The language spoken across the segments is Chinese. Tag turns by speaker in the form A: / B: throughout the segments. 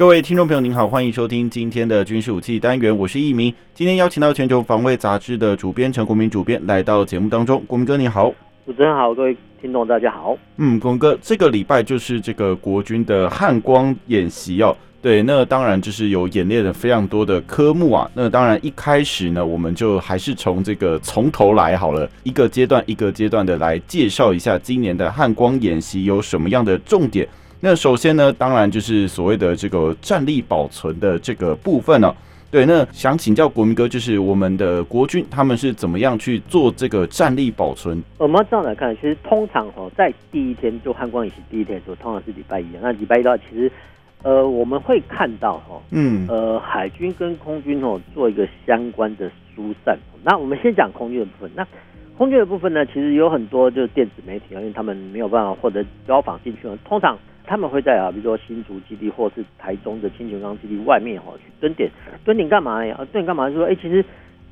A: 各位听众朋友，您好，欢迎收听今天的军事武器单元，我是易明。今天邀请到全球防卫杂志的主编陈国民主编来到节目当中。国民哥，你好。
B: 主持人好，各位听众大家好。
A: 嗯，国民哥，这个礼拜就是这个国军的汉光演习哦。对，那当然就是有演练了非常多的科目啊。那当然一开始呢，我们就还是从这个从头来好了，一个阶段一个阶段的来介绍一下今年的汉光演习有什么样的重点。那首先呢，当然就是所谓的这个战力保存的这个部分哦。对，那想请教国民哥，就是我们的国军他们是怎么样去做这个战力保存？
B: 我们这样来看，其实通常哦，在第一天就汉光演习第一天的时候，通常是礼拜一。那礼拜一的话，其实。呃，我们会看到哈，嗯，呃，海军跟空军哦做一个相关的疏散。那我们先讲空军的部分。那空军的部分呢，其实有很多就是电子媒体啊，因为他们没有办法获得交访进去了。通常他们会在啊，比如说新竹基地或是台中的清泉岗基地外面哈去蹲点。蹲点干嘛呀？啊，蹲点干嘛？就是说，哎，其实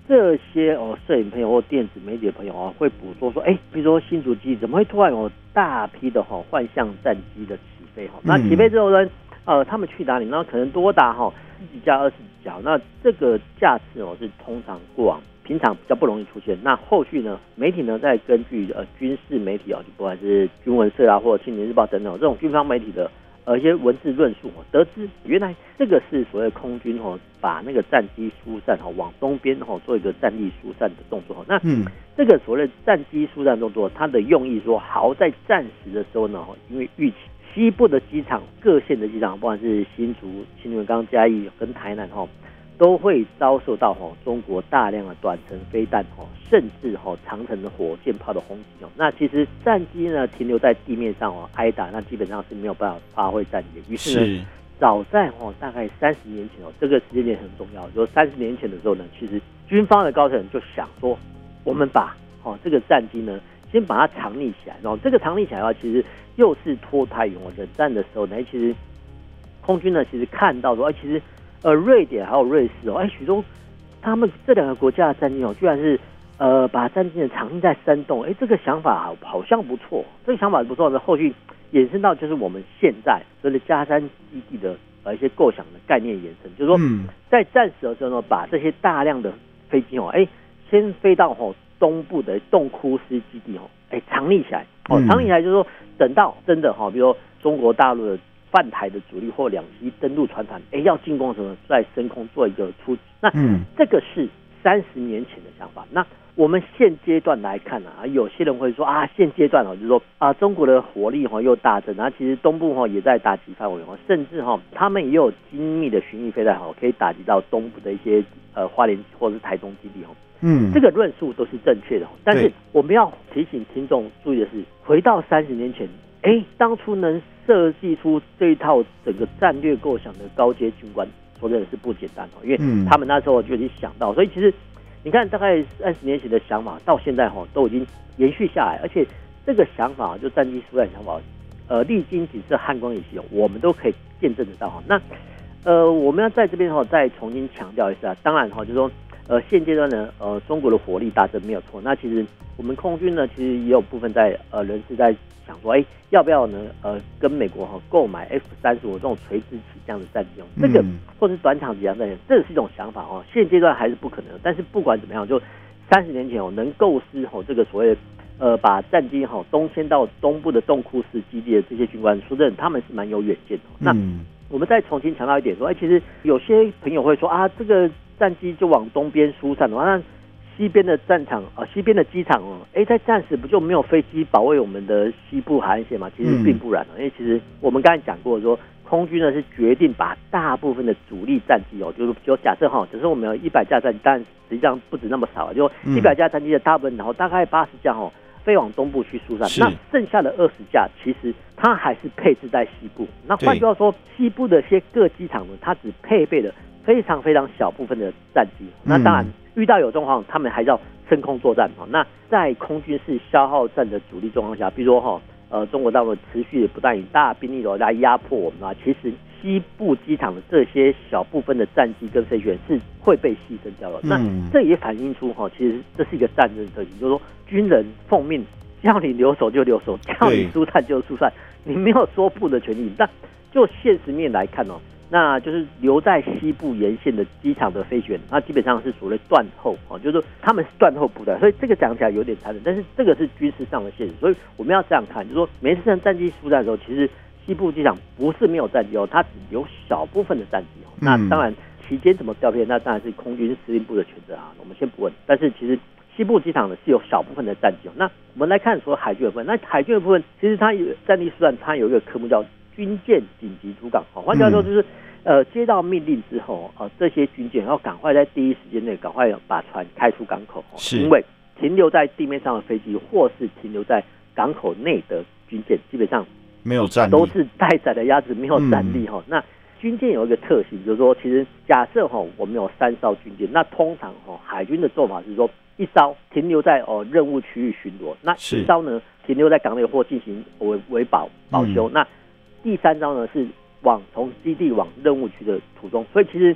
B: 这些哦，摄影朋友或电子媒体的朋友啊，会捕捉说，哎，比如说新竹基地怎么会突然有大批的哈幻象战机的起飞哈？那起飞之后呢？呃，他们去哪里？那可能多达哈十几架、二十几架。那这个架次哦，是通常过往平常比较不容易出现。那后续呢，媒体呢再根据呃军事媒体啊，就不管是军文社啊，或者青年日报等等这种军方媒体的呃一些文字论述，得知原来这个是所谓空军哦，把那个战机疏散哦往东边哦做一个战力疏散的动作。那嗯，这个所谓的战机疏散动作，它的用意说，好在战时的时候呢，因为预期。西部的机场，各县的机场，不管是新竹、新竹、刚、嘉义跟台南哈，都会遭受到哈中国大量的短程飞弹哈，甚至哈长程的火箭炮的轰击哦。那其实战机呢停留在地面上哦挨打，那基本上是没有办法发挥战力。于是呢，早在哦大概三十年前哦，这个时间点很重要。就三十年前的时候呢，其实军方的高层就想说，我们把哦这个战机呢。先把它藏匿起来，然后这个藏匿起来的话，其实又是脱胎于我冷战的时候呢。其实空军呢，其实看到说，哎，其实呃，瑞典还有瑞士哦，哎，许多他们这两个国家的战机哦，居然是呃把战机呢藏匿在山洞，哎，这个想法好好像不错，这个想法不错呢。后续延伸到就是我们现在所谓的加山基地的呃一些构想的概念延伸，就是说在战时的时候呢，把这些大量的飞机哦，哎，先飞到吼。东部的洞窟斯基地哦，哎，藏匿起来哦，藏匿起来就是说，等到真的哈，比如说中国大陆的犯台的主力或两栖登陆船团，哎，要进攻什么，在升空做一个出击。那嗯，这个是三十年前的想法。那我们现阶段来看啊，有些人会说啊，现阶段哦，就是说啊，中国的火力哈又大增，啊，其实东部哈也在打击范围哦，甚至哈他们也有精密的巡弋飞弹哈，可以打击到东部的一些呃花莲或者是台中基地哦。嗯，这个论述都是正确的，但是我们要提醒听众注意的是，回到三十年前，哎，当初能设计出这一套整个战略构想的高阶军官，说真的是不简单哦，因为他们那时候就已经想到，所以其实你看，大概三十年前的想法到现在哈都已经延续下来，而且这个想法就战机疏散想法，呃，历经几次汉光演习，我们都可以见证得到哈。那呃，我们要在这边哈再重新强调一下，当然哈，就是说。呃，现阶段呢，呃，中国的火力大增没有错。那其实我们空军呢，其实也有部分在呃人是在想说，哎，要不要呢？呃，跟美国哈购买 F 三十五这种垂直起降的战机哦，这个或者是短场起降战机，这是一种想法哦。现阶段还是不可能。但是不管怎么样，就三十年前哦，能构思哦这个所谓呃把战机哈东迁到东部的洞库式基地的这些军官，说真的，他们是蛮有远见的。那我们再重新强调一点说，哎，其实有些朋友会说啊，这个。战机就往东边疏散的话，那西边的战场啊，西边的机场哦，哎，在战时不就没有飞机保卫我们的西部海岸线吗？其实并不然，因为其实我们刚才讲过说，空军呢是决定把大部分的主力战机哦，就是就假设哈，只是我们有一百架战机，但实际上不止那么少，就一百架战机的大部分，然后大概八十架哦，飞往东部去疏散，那剩下的二十架其实它还是配置在西部。那换句话说，西部的些各机场呢，它只配备了。非常非常小部分的战机。那当然遇到有状况，他们还是要升空作战哈。那在空军是消耗战的主力状况下，比如说哈，呃，中国大陆持续不断以大兵力来压迫我们啊，其实西部机场的这些小部分的战机跟飞行员是会被牺牲掉的。那这也反映出哈，其实这是一个战争特性，就是说军人奉命。叫你留守就留守，叫你疏散就疏散，你没有说不的权利。但就现实面来看哦，那就是留在西部沿线的机场的飞行员，那基本上是所谓断后啊，就是说他们是断后部队，所以这个讲起来有点残忍，但是这个是军事上的现实，所以我们要这样看，就是说每次战战机出战的时候，其实西部机场不是没有战机哦，它只有小部分的战机哦。那当然期间怎么调配，那当然是空军司令部的权责啊，我们先不问。但是其实。西部机场呢是有小部分的战机，那我们来看说海军的部分，那海军的部分其实它有战力疏散，它有一个科目叫军舰紧急出港。哦，换句话说就是，呃，接到命令之后，呃，这些军舰要赶快在第一时间内赶快把船开出港口，是因为停留在地面上的飞机或是停留在港口内的军舰，基本上
A: 没有战力，
B: 都是待宰的鸭子，没有战力哈。那军舰有一个特性，就是说，其实假设哈，我们有三艘军舰，那通常哈，海军的做法是说。一艘停留在哦任务区域巡逻，那一艘呢停留在港内或进行维维保保修，嗯、那第三招呢是往从基地往任务区的途中。所以其实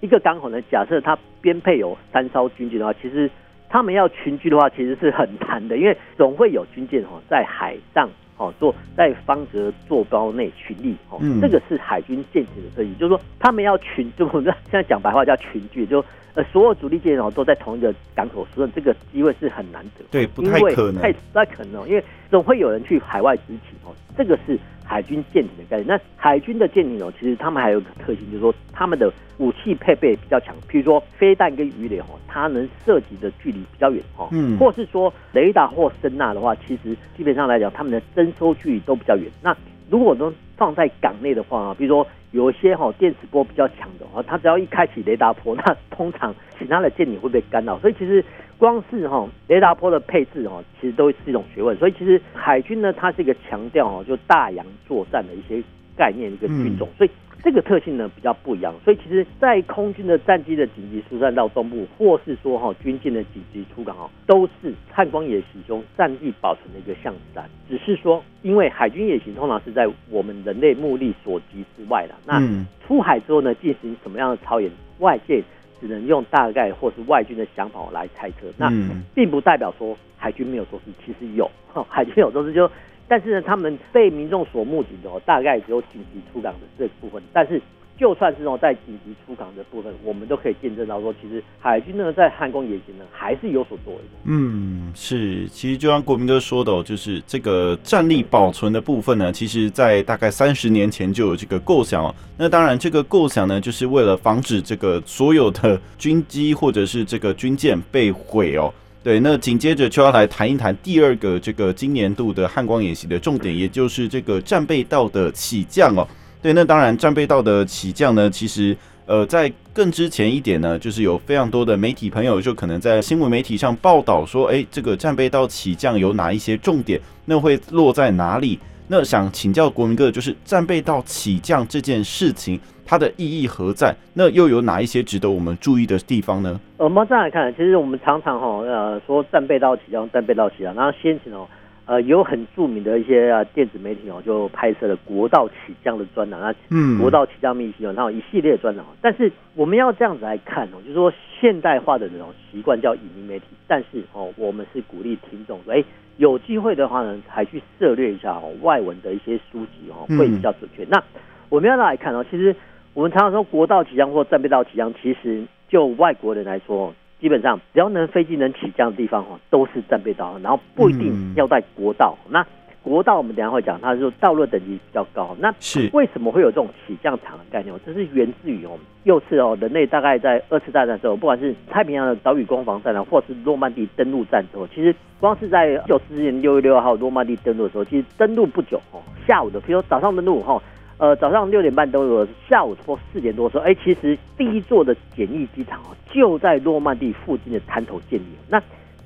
B: 一个港口呢，假设它编配有三艘军舰的话，其实他们要群居的话，其实是很难的，因为总会有军舰哈在海上哦做在方格坐标内群力哦，这个是海军舰艇的特异，就是说他们要群，就我们现在讲白话叫群居，就。呃，所有主力舰哦都在同一个港口，所以这个机会是很难得。
A: 对，不太可能，
B: 太不太可能，因为总会有人去海外执勤哦。这个是海军舰艇的概念。那海军的舰艇哦，其实他们还有一个特性，就是说他们的武器配备比较强，譬如说飞弹跟鱼雷哦，它能射击的距离比较远哦。嗯。或是说雷达或声呐的话，其实基本上来讲，他们的侦收距离都比较远。那如果能放在港内的话啊，比如说有些哈电磁波比较强的话，它只要一开启雷达波，那通常其他的舰艇会被干扰。所以其实光是哈雷达波的配置哈，其实都是一种学问。所以其实海军呢，它是一个强调哦，就大洋作战的一些概念一个军种。所以。这个特性呢比较不一样，所以其实，在空军的战机的紧急疏散到东部，或是说哈军舰的紧急出港哈，都是汉光演习中战地保存的一个象征。只是说，因为海军演习通常是在我们人类目力所及之外的，那出海之后呢，进行什么样的操演，外界只能用大概或是外军的想法来猜测。那并不代表说海军没有做事，其实有，海军有做事就。但是呢，他们被民众所目击的哦，大概只有紧急出港的这部分。但是，就算是哦，在紧急出港的部分，我们都可以见证到说，其实海军呢，在汉光演习呢，还是有所作为的。
A: 嗯，是，其实就像国民哥说的，就是这个战力保存的部分呢，其实在大概三十年前就有这个构想哦。那当然，这个构想呢，就是为了防止这个所有的军机或者是这个军舰被毁哦。对，那紧接着就要来谈一谈第二个这个今年度的汉光演习的重点，也就是这个战备道的起降哦。对，那当然战备道的起降呢，其实呃在更之前一点呢，就是有非常多的媒体朋友就可能在新闻媒体上报道说，哎，这个战备道起降有哪一些重点，那会落在哪里？那想请教国民哥，就是战备到起降这件事情。它的意义何在？那又有哪一些值得我们注意的地方呢？
B: 呃，我们这样来看，其实我们常常哈呃说战备道起降，战备到起降，然后先前哦呃有很著名的一些啊电子媒体哦就拍摄了国道起降的专栏，那嗯，国道起降秘笈哦，然后一系列的专栏。但是我们要这样子来看哦，就是说现代化的这种习惯叫影音媒体，但是哦我们是鼓励听众说，哎有机会的话呢，还去涉猎一下哦外文的一些书籍哦会比较准确。嗯、那我们要来看哦，其实。我们常常说国道起降或战备道起降，其实就外国人来说，基本上只要能飞机能起降的地方哦，都是战备道，然后不一定要在国道。嗯、那国道我们等下会讲，它是道路等级比较高。那是为什么会有这种起降场的概念？这是源自于我们，又是哦，人类大概在二次大战的时候，不管是太平洋的岛屿攻防战啊，或是诺曼底登陆战之后，其实光是在一九四四年六月六号诺曼底登陆的时候，其实登陆不久哦，下午的，比如说早上登陆哈。呃，早上六点半登陆，下午或四点多的时候，哎，其实第一座的简易机场哦，就在诺曼底附近的滩头建立。那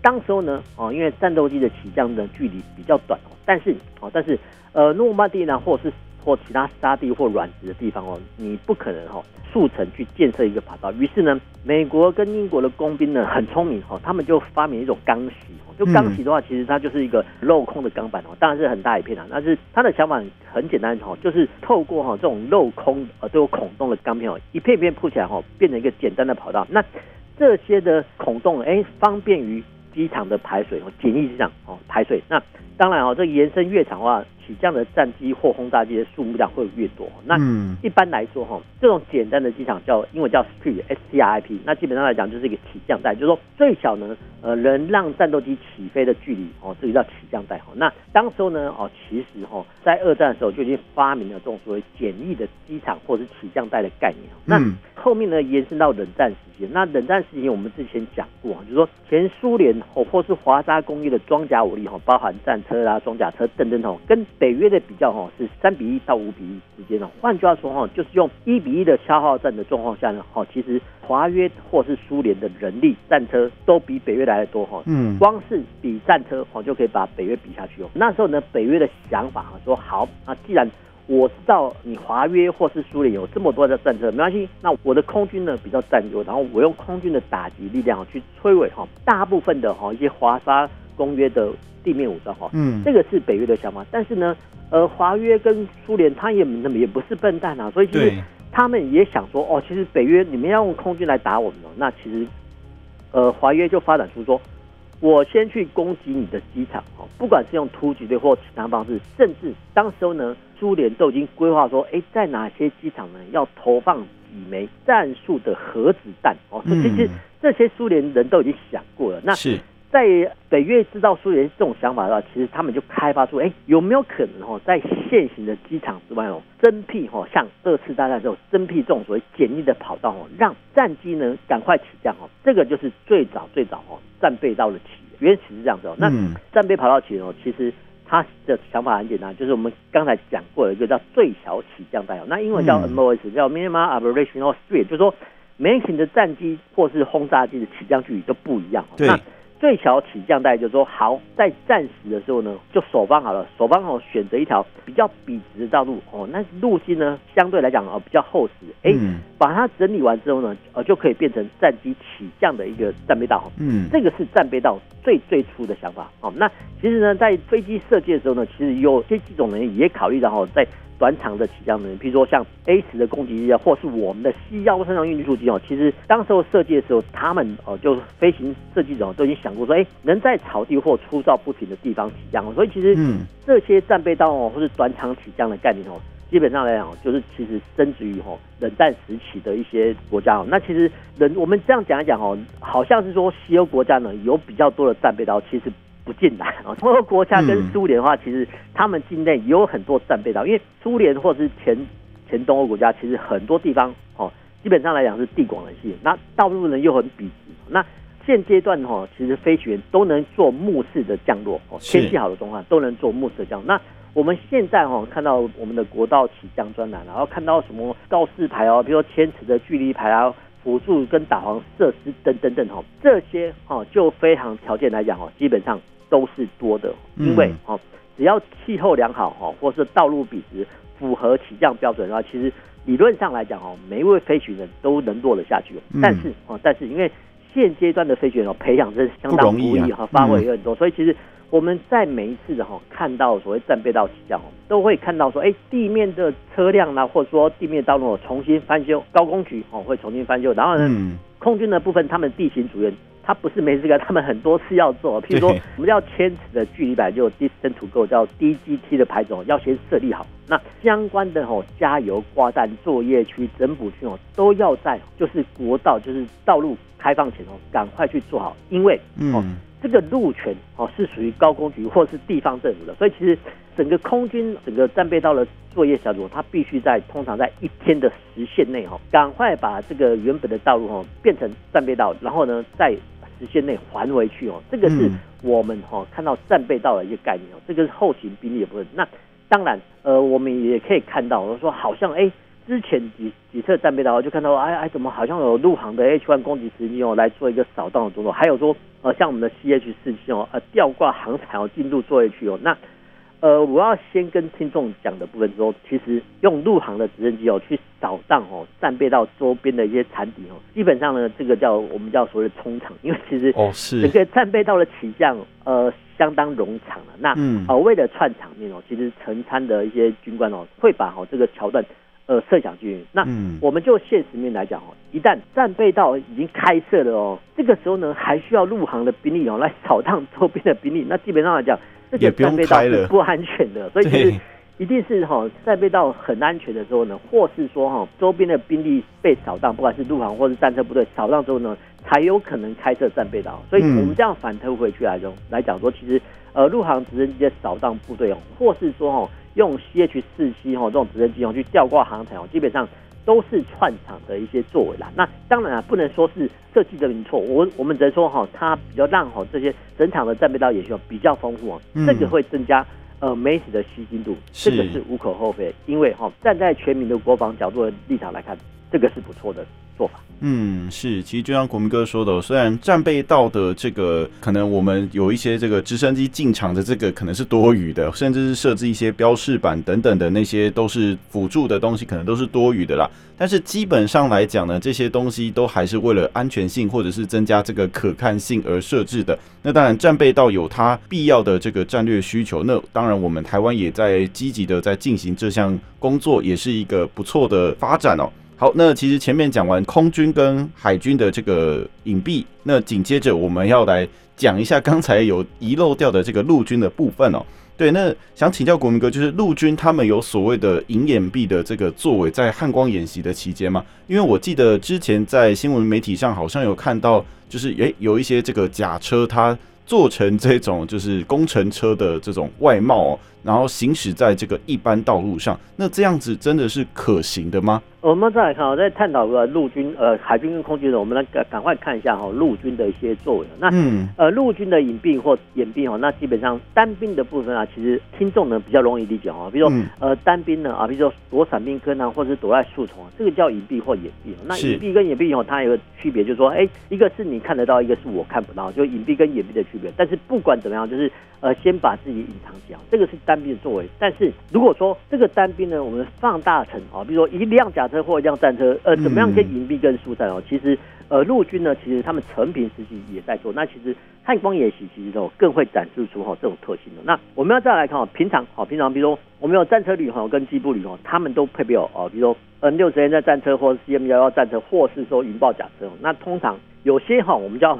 B: 当时候呢，哦，因为战斗机的起降的距离比较短哦，但是哦，但是呃，诺曼底呢，或是或其他沙地或软质的地方哦，你不可能哈速成去建设一个跑道。于是呢，美国跟英国的工兵呢很聪明哈，他们就发明一种钢席。就钢席的话，其实它就是一个镂空的钢板哦，当然是很大一片啊。但是它的想法很简单哈，就是透过哈这种镂空呃都有孔洞的钢片哦，一片片铺起来哈，变成一个简单的跑道。那这些的孔洞哎，方便于机场的排水哦，简易机场哦排水。那当然哦，这个延伸越长的话。起降的战机或轰炸机的数目量会越多。那一般来说哈，这种简单的机场叫英文叫 strip，S T R I P。那基本上来讲就是一个起降带，就是说最小呢，呃，能让战斗机起飞的距离哦，这个叫起降带。哈，那当时候呢，哦，其实哈，在二战的时候就已经发明了这种所谓简易的机场或者是起降带的概念。那后面呢，延伸到冷战时期。那冷战时期我们之前讲过，就是说前苏联哦或是华沙工业的装甲武力哈，包含战车啦、装甲车等等等，跟北约的比较哈，是三比一到五比一之间哦。换句话说哈，就是用一比一的消耗战的状况下呢，哈，其实华约或是苏联的人力战车都比北约来的多哈。嗯，光是比战车哈就可以把北约比下去哦。那时候呢，北约的想法啊说好，那既然我知道你华约或是苏联有这么多的战车，没关系，那我的空军呢比较占优，然后我用空军的打击力量去摧毁哈大部分的哈一些华沙公约的。地面武装哈，嗯，这个是北约的想法，但是呢，呃，华约跟苏联他也那么也不是笨蛋啊，所以其实他们也想说，哦，其实北约你们要用空军来打我们哦，那其实，呃，华约就发展出说，我先去攻击你的机场哦，不管是用突击队或其他方式，甚至当时候呢，苏联都已经规划说，哎，在哪些机场呢要投放几枚战术的核子弹哦，所以其实这些苏联人都已经想过了，那是。在北越制造苏联这种想法的话，其实他们就开发出，哎，有没有可能哦，在现行的机场之外哦，增辟哦，像二次大战之后增辟这种所谓简易的跑道哦，让战机呢赶快起降哦，这个就是最早最早哦战备道的起源，原始是这样子哦。那战备跑道起源哦，其实他的想法很简单，就是我们刚才讲过的一个叫最小起降带哦，那英文叫 MOS，叫 Minimum Operational Speed，就是说每型的战机或是轰炸机的起降距离都不一样。对。最小起降带就是说，好，在战时的时候呢，就守方好了，守方哦，选择一条比较笔直的道路哦，那路径呢相对来讲哦比较厚实，哎、欸，把它整理完之后呢，呃，就可以变成战机起降的一个战备道。嗯，这个是战备道最最初的想法哦。那其实呢，在飞机设计的时候呢，其实有些机种呢也考虑到哈，在短场的起降能力，比如说像 A 十的攻击机啊，或是我们的西幺山上运输机哦，其实当时候设计的时候，他们哦就飞行设计者都已经想过说，哎，能在草地或粗糙不平的地方起降哦，所以其实嗯这些战备道哦，或是短场起降的概念哦，基本上来讲就是其实深植于哦冷战时期的一些国家哦，那其实人我们这样讲一讲哦，好像是说西欧国家呢有比较多的战备刀，其实。不进来啊！东欧国家跟苏联的话，其实他们境内也有很多战备道，因为苏联或者是前前东欧国家，其实很多地方哦，基本上来讲是地广人稀，那道路呢又很笔直。那现阶段哈，其实飞行员都能做目视的降落哦，天气好的状况都能做目视的降落。那我们现在哈看到我们的国道起降专栏，然后看到什么告示牌哦，比如说千尺的距离牌啊，辅助跟导航设施等等等哈，这些哈就非常条件来讲哦，基本上。都是多的，因为哦，只要气候良好哈，或是道路笔直，符合起降标准的话，其实理论上来讲哦，每一位飞行员都能落得下去。但是哦，但是因为现阶段的飞行员哦，培养真是相当不易哈，发挥也很多，所以其实我们在每一次的哈看到所谓战备道起降哦，都会看到说，哎，地面的车辆呢，或者说地面道路重新翻修，高工局哦会重新翻修，然后呢，空军的部分他们地形主任。他不是没这个，他们很多次要做。譬如说，我们要牵扯的距离板，就 distance to go 叫 DGT 的牌种要先设立好。那相关的吼加油挂弹作业区、整补区哦，都要在就是国道就是道路开放前哦，赶快去做好，因为哦这个路权哦是属于高工局或是地方政府的，所以其实整个空军整个战备道的作业小组，它必须在通常在一天的时限内哈，赶快把这个原本的道路哈变成战备道，然后呢再。时限内还回去哦，这个是我们哈看到战备道的一个概念哦，这个是后勤兵力的部分。那当然，呃，我们也可以看到，我说好像哎，之前几几次战备道就看到哎哎，怎么好像有陆航的 H-1 攻击直升机来做一个扫荡的动作，还有说呃像我们的 CH 四七哦，呃吊挂航产哦进入作业区哦，那呃，我要先跟听众讲的部分说，其实用陆航的直升机哦去扫荡哦战备道周边的一些残敌哦，基本上呢，这个叫我们叫所谓的冲场，因为其实
A: 哦是
B: 整个战备道的起降呃相当冗长了。那嗯，呃，为了串场面哦，其实成参的一些军官哦会把哦这个桥段呃设想进去。那嗯，我们就现实面来讲哦，一旦战备道已经开设了哦，这个时候呢还需要陆航的兵力哦来扫荡 周边的兵力，那基本上来讲。这个战备道是不安全的，所以其实一定是哈战备道很安全的时候呢，或是说哈周边的兵力被扫荡，不管是陆航或是战车部队扫荡之后呢，才有可能开设战备道。所以我们这样反推回去来说来讲说，其实呃陆航直升机的扫荡部队哦，或是说哈用 CH 四七哈这种直升机哦去吊挂航台哦，基本上。都是串场的一些作为啦。那当然啊，不能说是设计的没错，我我们只能说哈，它比较让哈这些整场的战备道也需要比较丰富哦，这个会增加呃媒体的吸睛度，这个是无可厚非。因为哈站在全民的国防角度的立场来看，这个是不错的做法。
A: 嗯，是，其实就像国民哥说的，虽然战备道的这个可能我们有一些这个直升机进场的这个可能是多余的，甚至是设置一些标示板等等的那些都是辅助的东西，可能都是多余的啦。但是基本上来讲呢，这些东西都还是为了安全性或者是增加这个可看性而设置的。那当然，战备道有它必要的这个战略需求，那当然我们台湾也在积极的在进行这项工作，也是一个不错的发展哦。好，那其实前面讲完空军跟海军的这个隐蔽，那紧接着我们要来讲一下刚才有遗漏掉的这个陆军的部分哦。对，那想请教国民哥，就是陆军他们有所谓的隐掩蔽的这个作为，在汉光演习的期间吗？因为我记得之前在新闻媒体上好像有看到，就是诶有一些这个假车它做成这种就是工程车的这种外貌哦，然后行驶在这个一般道路上，那这样子真的是可行的吗？
B: 我们再来看，我在探讨个陆军、呃海军跟空军的，我们来赶赶快看一下哈陆军的一些作为。那嗯呃陆军的隐蔽或掩蔽哈，那基本上单兵的部分啊，其实听众呢比较容易理解哈。比如说呃单兵呢啊，比如说躲伞兵坑啊，或者是躲在树丛，这个叫隐蔽或掩蔽。那隐蔽跟掩蔽以后，它有个区别，就是说，哎，一个是你看得到，一个是我看不到，就隐蔽跟掩蔽的区别。但是不管怎么样，就是呃先把自己隐藏起来，这个是单兵的作为。但是如果说这个单兵呢，我们放大成啊，比如说一辆甲车。或一辆战车，呃，怎么样可以隐蔽跟疏散哦？其实，呃，陆军呢，其实他们成平时期也在做。那其实汉光演习其实哦，更会展示出哈这种特性的。那我们要再来看哦，平常好，平常比如说我们有战车旅哈跟机步旅哈，他们都配备有哦，比如说 N 六十 M 战车或者 CM 幺幺战车，或是说云豹甲车。那通常有些哈，我们叫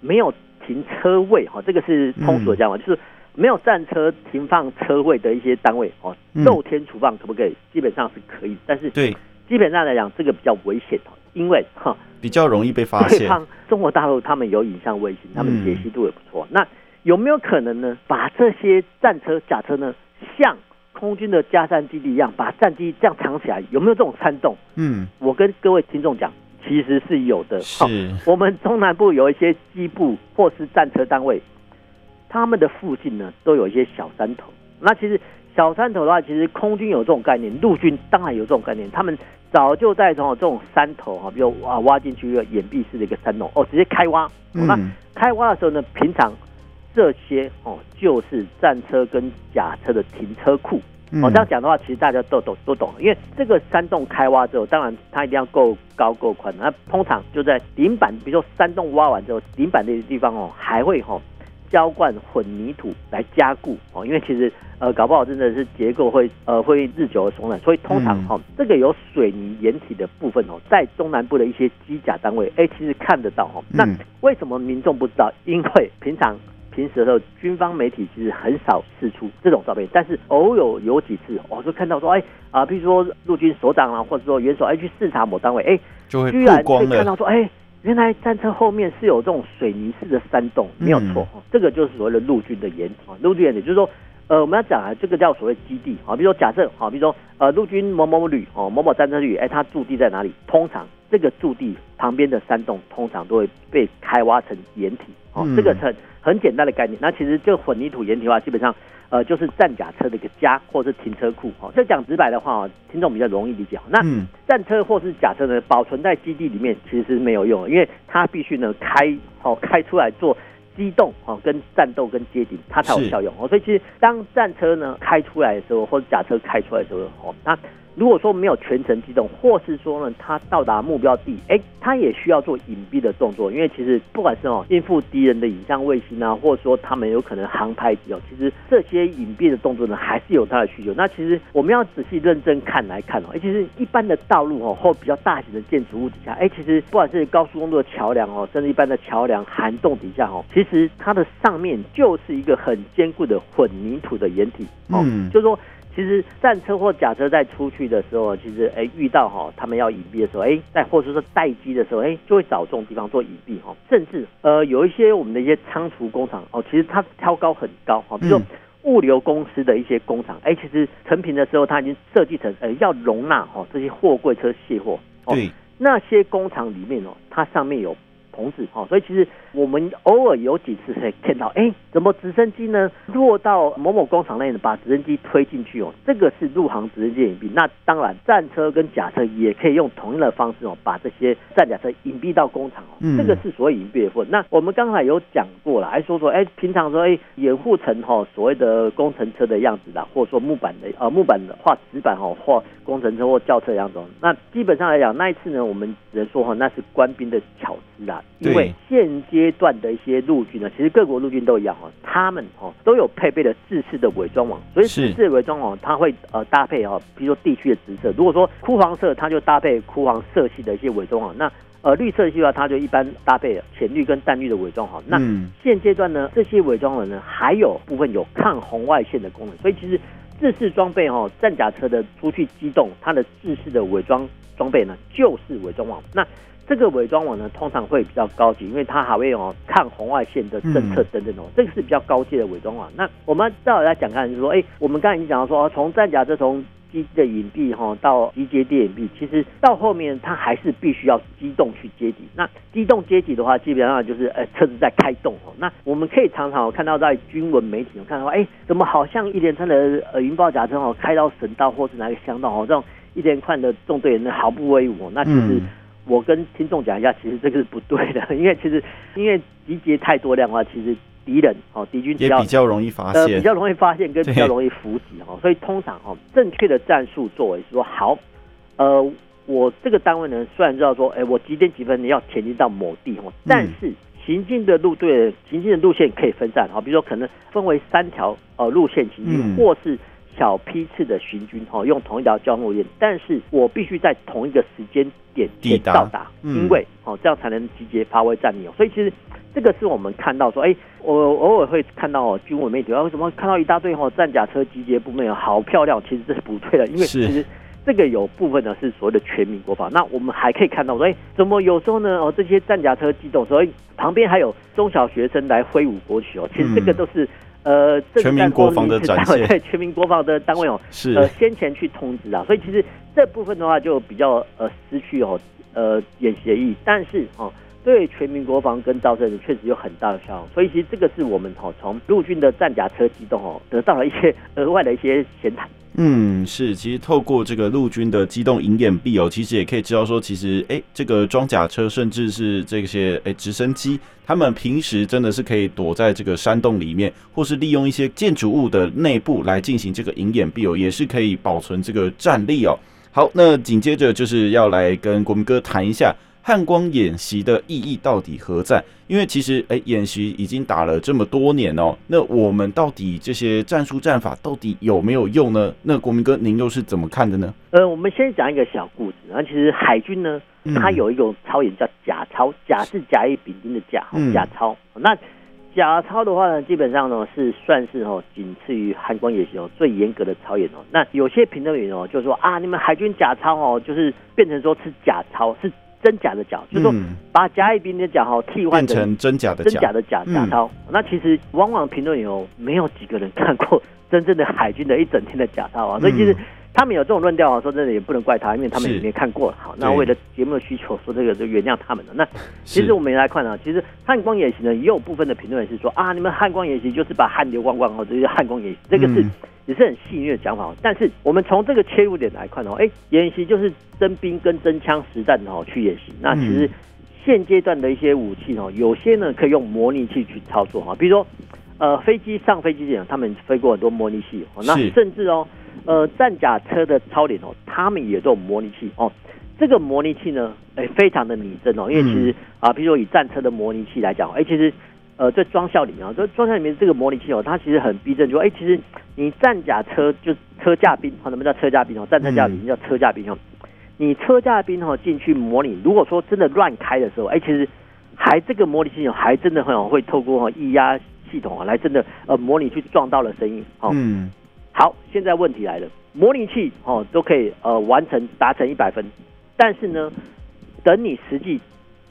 B: 没有停车位哈，这个是通俗的讲法，就是没有战车停放车位的一些单位哦，露天储放可不可以？基本上是可以，但是对。基本上来讲，这个比较危险哦，因为哈
A: 比较容易被发现。对方
B: 中国大陆他们有影像卫星，他们解析度也不错。嗯、那有没有可能呢？把这些战车、甲车呢，像空军的加山基地一样，把战机这样藏起来？有没有这种山洞？嗯，我跟各位听众讲，其实是有的。是，我们中南部有一些机部或是战车单位，他们的附近呢都有一些小山头。那其实。小山头的话，其实空军有这种概念，陆军当然有这种概念。他们早就在从这种山头哈，比如挖挖进去一个掩蔽式的一个山洞哦，直接开挖。嗯、那开挖的时候呢，平常这些哦就是战车跟甲车的停车库。哦，这样讲的话，其实大家都懂都懂，因为这个山洞开挖之后，当然它一定要够高够宽。那通常就在顶板，比如说山洞挖完之后，顶板的地方哦还会哈。浇灌混凝土来加固哦，因为其实呃搞不好真的是结构会呃会日久而松软，所以通常哈、嗯、这个有水泥掩体的部分哦，在中南部的一些机甲单位，哎，其实看得到哈。那为什么民众不知道？因为平常平时的时候，军方媒体其实很少释出这种照片，但是偶有有几次，我就看到说，哎啊，比如说陆军首长啊，或者说元首哎去视察某单位，哎，居然可以看到说，哎。原来战车后面是有这种水泥式的山洞，没有错，嗯、这个就是所谓的陆军的掩体啊。陆军掩体就是说，呃，我们要讲啊，这个叫所谓基地啊，比如说假设啊，比如说呃，陆军某某旅哦，某某战车旅，哎，它驻地在哪里？通常这个驻地旁边的山洞，通常都会被开挖成掩体哦，嗯、这个很很简单的概念。那其实这个混凝土掩体的话，基本上。呃，就是战甲车的一个家，或者是停车库，哦，这讲直白的话哦，听众比较容易理解。那战车或是甲车呢，保存在基地里面其实是没有用的，因为它必须呢开，哦，开出来做机动哦，跟战斗跟接敌，它才有效用哦。所以其实当战车呢开出来的时候，或者甲车开出来的时候，哦，那。如果说没有全程机动，或是说呢，它到达目标地，哎，它也需要做隐蔽的动作，因为其实不管是哦应付敌人的影像卫星啊，或者说他们有可能航拍机哦，其实这些隐蔽的动作呢，还是有它的需求。那其实我们要仔细认真看来看哦，哎，其实一般的道路哦，或比较大型的建筑物底下，哎，其实不管是高速公路的桥梁哦，甚至一般的桥梁涵洞底下哦，其实它的上面就是一个很坚固的混凝土的掩体哦，嗯，就是说。其实战车或甲车在出去的时候，其实哎遇到哈他们要隐蔽的时候，哎在或者说待机的时候，哎就会找这种地方做隐蔽哈。甚至呃有一些我们的一些仓储工厂哦，其实它挑高很高哈，比如说物流公司的一些工厂，哎其实成品的时候它已经设计成呃要容纳哈这些货柜车卸货。对，那些工厂里面哦，它上面有。同时，哦，所以其实我们偶尔有几次可以看到，哎，怎么直升机呢落到某某工厂内呢？把直升机推进去哦，这个是陆航直升机隐蔽。那当然，战车跟甲车也可以用同样的方式哦，把这些战甲车隐蔽到工厂哦，这个是所谓隐蔽的部分。那我们刚才有讲过了，还说说，哎，平常说，哎，掩护成哈所谓的工程车的样子啦，或者说木板的呃木板的画纸板哈或工程车或轿车的样子。那基本上来讲，那一次呢，我们只能说哈，那是官兵的巧思啦。因为现阶段的一些陆军呢，其实各国陆军都一样哦，他们哦都有配备了自式的伪装网，所以自式的伪装网它会呃搭配哦，比如说地区的直射，如果说枯黄色，它就搭配枯黄色系的一些伪装网，那呃绿色系的话，它就一般搭配浅绿跟淡绿的伪装网。那现阶段呢，这些伪装网呢，还有部分有抗红外线的功能，所以其实自式装备哦，战甲车的出去机动，它的自式的伪装装备呢，就是伪装网。那这个伪装网呢，通常会比较高级，因为它还会有抗红外线的侦测等等哦。这个是比较高阶的伪装网。那我们再来讲看，就是说，哎，我们刚才已经讲到说，从战甲车从机的隐蔽哈到机接地隐蔽，其实到后面它还是必须要机动去接敌。那机动接敌的话，基本上就是呃车子在开动哦。那我们可以常常看到在军文媒体有看到，哎，怎么好像一连串的呃云豹甲车哦开到省道或是哪个乡道哦，这种一连串的纵队人毫不威武，那其实。我跟听众讲一下，其实这个是不对的，因为其实因为集结太多量的话，其实敌人哦敌军
A: 也比较容易发现，呃，
B: 比较容易发现跟比较容易伏击哦，所以通常哦正确的战术作为是说好，呃，我这个单位呢虽然知道说，哎，我几点几分你要前进到某地哦，但是行进的路队行进的路线可以分散，好，比如说可能分为三条呃路线行进，嗯、或是。小批次的行军哦，用同一条交通路线，但是我必须在同一个时间点点到达，因为哦这样才能集结发挥战力哦。所以其实这个是我们看到说，哎，我偶尔会看到哦，军委媒体为什么看到一大堆哦战甲车集结部队好漂亮？其实这是不对的，因为其实这个有部分呢是所谓的全民国防。那我们还可以看到说，哎，怎么有时候呢哦这些战甲车机动，所以旁边还有中小学生来挥舞国旗哦，其实这个都是。呃，
A: 全民国防的展现，
B: 对全民国防的单位哦，是。呃先前去通知啊，所以其实这部分的话就比较呃失去哦呃演习的意义，但是哦对全民国防跟招生确实有很大的效用，所以其实这个是我们哦从陆军的战甲车机动哦得到了一些额外的一些闲谈。
A: 嗯，是，其实透过这个陆军的机动营掩蔽哦，其实也可以知道说，其实哎，这个装甲车甚至是这些哎直升机，他们平时真的是可以躲在这个山洞里面，或是利用一些建筑物的内部来进行这个营掩蔽哦，也是可以保存这个战力哦。好，那紧接着就是要来跟国民哥谈一下。汉光演习的意义到底何在？因为其实，哎，演习已经打了这么多年哦，那我们到底这些战术战法到底有没有用呢？那国民哥，您又是怎么看的呢？
B: 呃，我们先讲一个小故事。然后，其实海军呢，它有一种操演叫假操，假是甲乙丙丁的假，假操。那假操的话呢，基本上呢是算是哦，仅次于汉光演习哦最严格的操演哦。那有些评论员哦就说啊，你们海军假操哦，就是变成说是假操是。真假的假，就是说把甲乙丙丁的甲哈替换成
A: 真假的
B: 真假的假假操。那其实往往评论有没有几个人看过真正的海军的一整天的甲操啊？所以其实他们有这种论调啊，说真的也不能怪他，因为他们也没看过了。好，那为了节目的需求，说这个就原谅他们了。那其实我们来看啊，其实汉光演习呢，也有部分的评论也是说啊，你们汉光演习就是把汗流光光哦，这是汉光演习，这个是。也是很戏谑的讲法，但是我们从这个切入点来看哦，哎，演习就是真兵跟真枪实弹哦去演习。那其实现阶段的一些武器哦，有些呢可以用模拟器去操作哈，比如说呃飞机上飞机之前，他们飞过很多模拟器哦，那甚至哦呃战甲车的操练哦，他们也都有模拟器哦。这个模拟器呢，哎，非常的拟真哦，因为其实啊，比如说以战车的模拟器来讲，哎，其实呃在装校里啊，这装校里面这个模拟器哦，它其实很逼真，就哎，其实你战甲车就车架兵，什么叫车架兵哦？战车架里面叫车架兵哦。你车架兵哈进去模拟，如果说真的乱开的时候，哎，其实还这个模拟系统还真的很好，会透过哈液压系统啊来真的呃模拟去撞到了声音。哦，嗯，好，现在问题来了，模拟器哦都可以呃完成达成一百分，但是呢，等你实际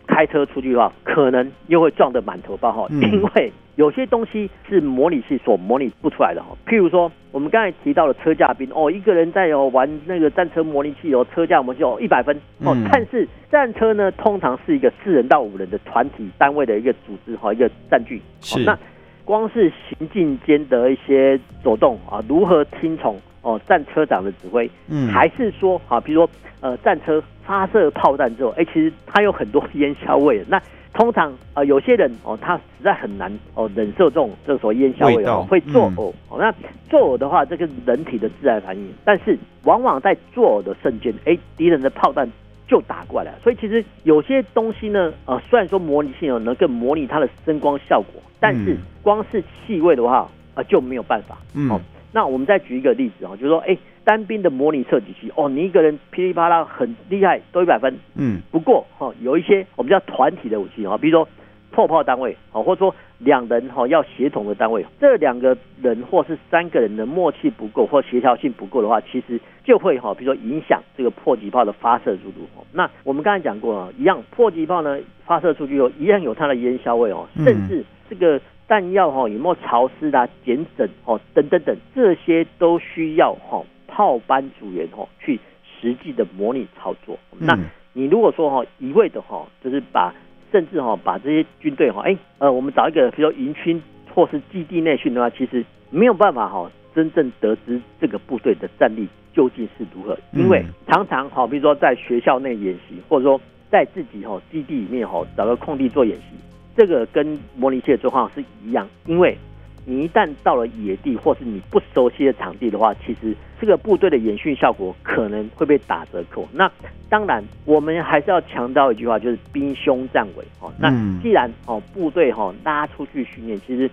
B: 开车出去的话，可能又会撞得满头包哈，因为。有些东西是模拟器所模拟不出来的哈，譬如说我们刚才提到的车驾兵哦，一个人在哦玩那个战车模拟器哦，车架模拟器哦一百分哦，但是战车呢通常是一个四人到五人的团体单位的一个组织哈，一个占据是。那光是行进间的一些走动啊，如何听从哦战车长的指挥，嗯，还是说啊，比如说呃战车发射炮弹之后，哎，其实它有很多烟硝味 那。通常啊、呃，有些人哦，他实在很难哦忍受这种这种所谓烟硝味哦，会作呕。哦，那作呕的话，这个人体的自然反应。但是往往在作呕的瞬间，哎，敌人的炮弹就打过来了。所以其实有些东西呢，呃，虽然说模拟器能够模拟它的声光效果，但是光是气味的话啊、呃，就没有办法。嗯。哦那我们再举一个例子啊，就是说，哎，单兵的模拟射击器，哦，你一个人噼里啪啦很厉害，都一百分，嗯。不过，哈，有一些我们叫团体的武器哈，比如说破炮单位，哦，或者说两人哈要协同的单位，这两个人或是三个人的默契不够或协调性不够的话，其实就会哈，比如说影响这个迫击炮的发射速度。那我们刚才讲过啊，一样迫击炮呢发射出去后，一样有它的烟硝味哦，甚至这个。弹药哈有没有潮湿啊、减震哦等等等，这些都需要哈炮班组员哈去实际的模拟操作。那你如果说哈一味的哈，就是把甚至哈把这些军队哈哎呃我们找一个比如说营区或是基地内训的话，其实没有办法哈真正得知这个部队的战力究竟是如何，因为常常哈比如说在学校内演习，或者说在自己哈基地里面哈找个空地做演习。这个跟模拟器的状况是一样，因为你一旦到了野地或是你不熟悉的场地的话，其实这个部队的演训效果可能会被打折扣。那当然，我们还是要强调一句话，就是兵凶战危哦。那既然哦部队哈拉出去训练，其实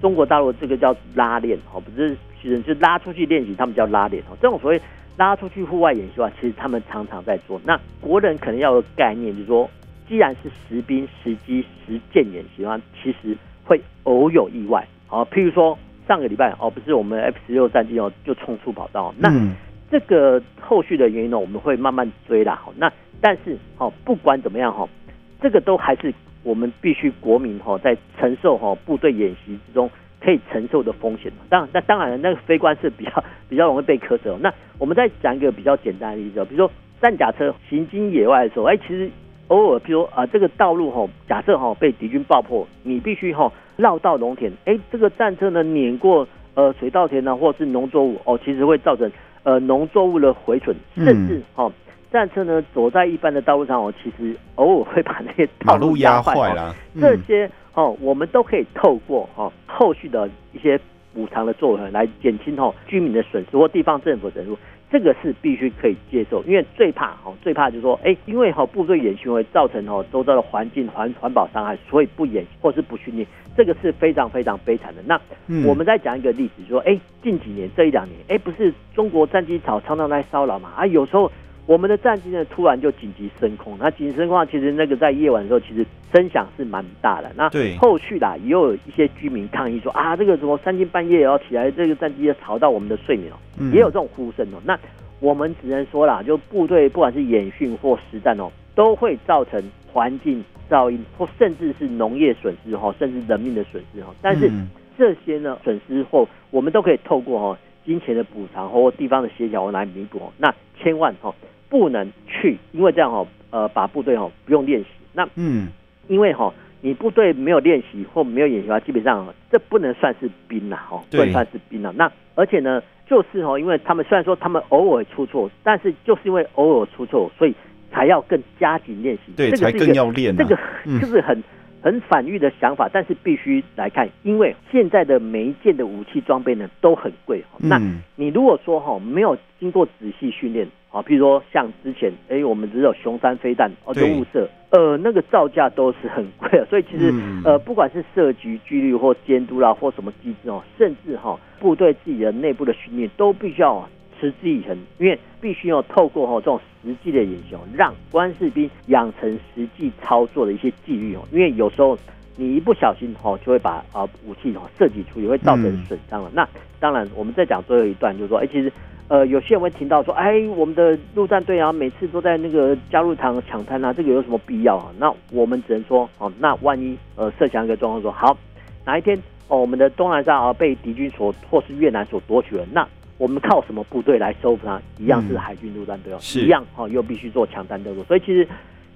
B: 中国大陆这个叫拉练哦，不是其实就拉出去练习，他们叫拉练哦。这种所谓拉出去户外演习的话，其实他们常常在做。那国人可能要有概念，就是说。既然是实兵实机实践演习的话，其实会偶有意外。好，譬如说上个礼拜哦，不是我们 F 十六战机哦就冲出跑道，那这个后续的原因呢，我们会慢慢追啦。好，那但是哦，不管怎么样哈，这个都还是我们必须国民哈在承受哈部队演习之中可以承受的风险。当然，那当然那个飞官是比较 比较容易被磕死。那我们再讲一个比较简单的例子，比如说战甲车行经野外的时候，哎，其实。偶尔，譬如啊，这个道路哈，假设哈被敌军爆破，你必须哈绕道农田，哎，这个战车呢碾过呃水稻田呢，或者是农作物哦，其实会造成呃农作物的毁损，甚至哈战车呢走在一般的道路上哦，其实偶尔会把那些道路压坏了。这些哦，我们都可以透过哈后续的一些补偿的作为来减轻哦居民的损失或地方政府的损失。这个是必须可以接受，因为最怕哈，最怕就是说，哎，因为哈部队演习会造成哈周遭的环境环环保伤害，所以不演或是不训练，这个是非常非常悲惨的。那我们再讲一个例子，就是说，哎，近几年这一两年，哎，不是中国战机草常常来骚扰嘛？啊，有时候。我们的战机呢，突然就紧急升空。那紧急升空，其实那个在夜晚的时候，其实声响是蛮大的。那后续啦，也有一些居民抗议说啊，这个什么三更半夜要起来，这个战机要吵到我们的睡眠哦，也有这种呼声哦。那我们只能说啦，就部队不管是演训或实战哦，都会造成环境噪音或甚至是农业损失哈，甚至人命的损失哈。但是这些呢损失后，我们都可以透过哈金钱的补偿或地方的协调来弥补。那千万哈。不能去，因为这样哈，呃，把部队哈不用练习。那嗯，因为哈，你部队没有练习或没有演习的话，基本上这不能算是兵了，哈，不能算是兵了。那而且呢，就是哈，因为他们虽然说他们偶尔出错，但是就是因为偶尔出错，所以才要更加紧练习，
A: 对，
B: 这个
A: 才更要练、啊。
B: 这个就是很。很反喻的想法，但是必须来看，因为现在的每一件的武器装备呢都很贵。那你如果说哈没有经过仔细训练啊，比如说像之前哎，我们只有熊山飞弹哦，就雾射，呃，那个造价都是很贵的。所以其实呃，不管是射击纪律或监督啦，或什么机制哦，甚至哈部队自己的内部的训练都必须要。持之以恒，因为必须要透过哈这种实际的演习，让官士兵养成实际操作的一些纪律哦。因为有时候你一不小心哈，就会把啊武器哈射击出也，会造成损伤了。那当然，我们再讲最后一段，就是说，哎，其实呃，有些人会听到说，哎，我们的陆战队啊，每次都在那个加入场抢滩啊，这个有什么必要啊？那我们只能说，哦，那万一呃设想一个状况，说好哪一天哦，我们的东南沙啊被敌军所或是越南所夺取了，那我们靠什么部队来收复它？一样是海军陆战队哦，一样哈，又必须做抢滩登陆。所以其实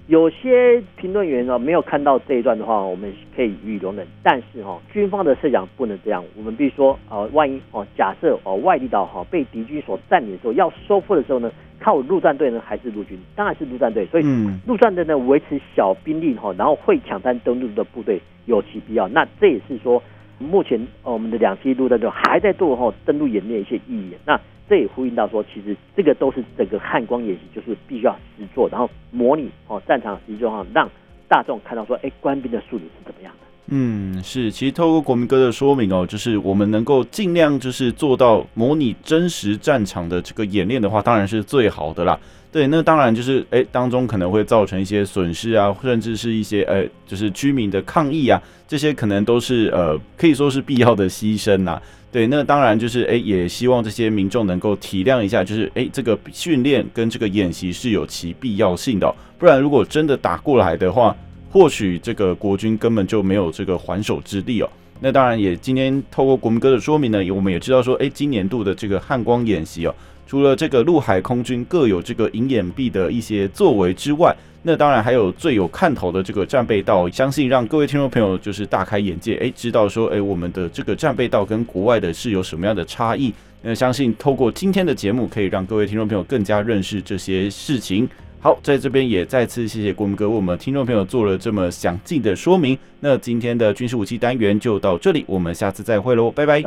B: 有些评论员哦，没有看到这一段的话，我们可以予以容忍。但是哈，军方的设想不能这样。我们必须说，呃，万一哦，假设哦，外地岛哈被敌军所占领的时候，要收复的时候呢，靠陆战队呢，还是陆军？当然是陆战队。所以陆战队呢，维持小兵力哈，然后会抢滩登陆的部队有其必要。那这也是说。目前，我们的两栖陆战队还在做哈登陆演练一些意义。那这也呼应到说，其实这个都是整个汉光演习，就是必须要实做，然后模拟哦战场实际状况，让大众看到说，哎，官兵的素质是怎么样的。
A: 嗯，是，其实透过国民哥的说明哦，就是我们能够尽量就是做到模拟真实战场的这个演练的话，当然是最好的啦。对，那当然就是哎，当中可能会造成一些损失啊，甚至是一些呃，就是居民的抗议啊，这些可能都是呃，可以说是必要的牺牲呐。对，那当然就是哎，也希望这些民众能够体谅一下，就是哎，这个训练跟这个演习是有其必要性的，不然如果真的打过来的话。或许这个国军根本就没有这个还手之力哦。那当然也今天透过国民哥的说明呢，我们也知道说，哎，今年度的这个汉光演习哦，除了这个陆海空军各有这个营演毕的一些作为之外，那当然还有最有看头的这个战备道，相信让各位听众朋友就是大开眼界，哎，知道说，哎，我们的这个战备道跟国外的是有什么样的差异？那相信透过今天的节目，可以让各位听众朋友更加认识这些事情。好，在这边也再次谢谢郭明哥为我们听众朋友做了这么详尽的说明。那今天的军事武器单元就到这里，我们下次再会喽，拜拜。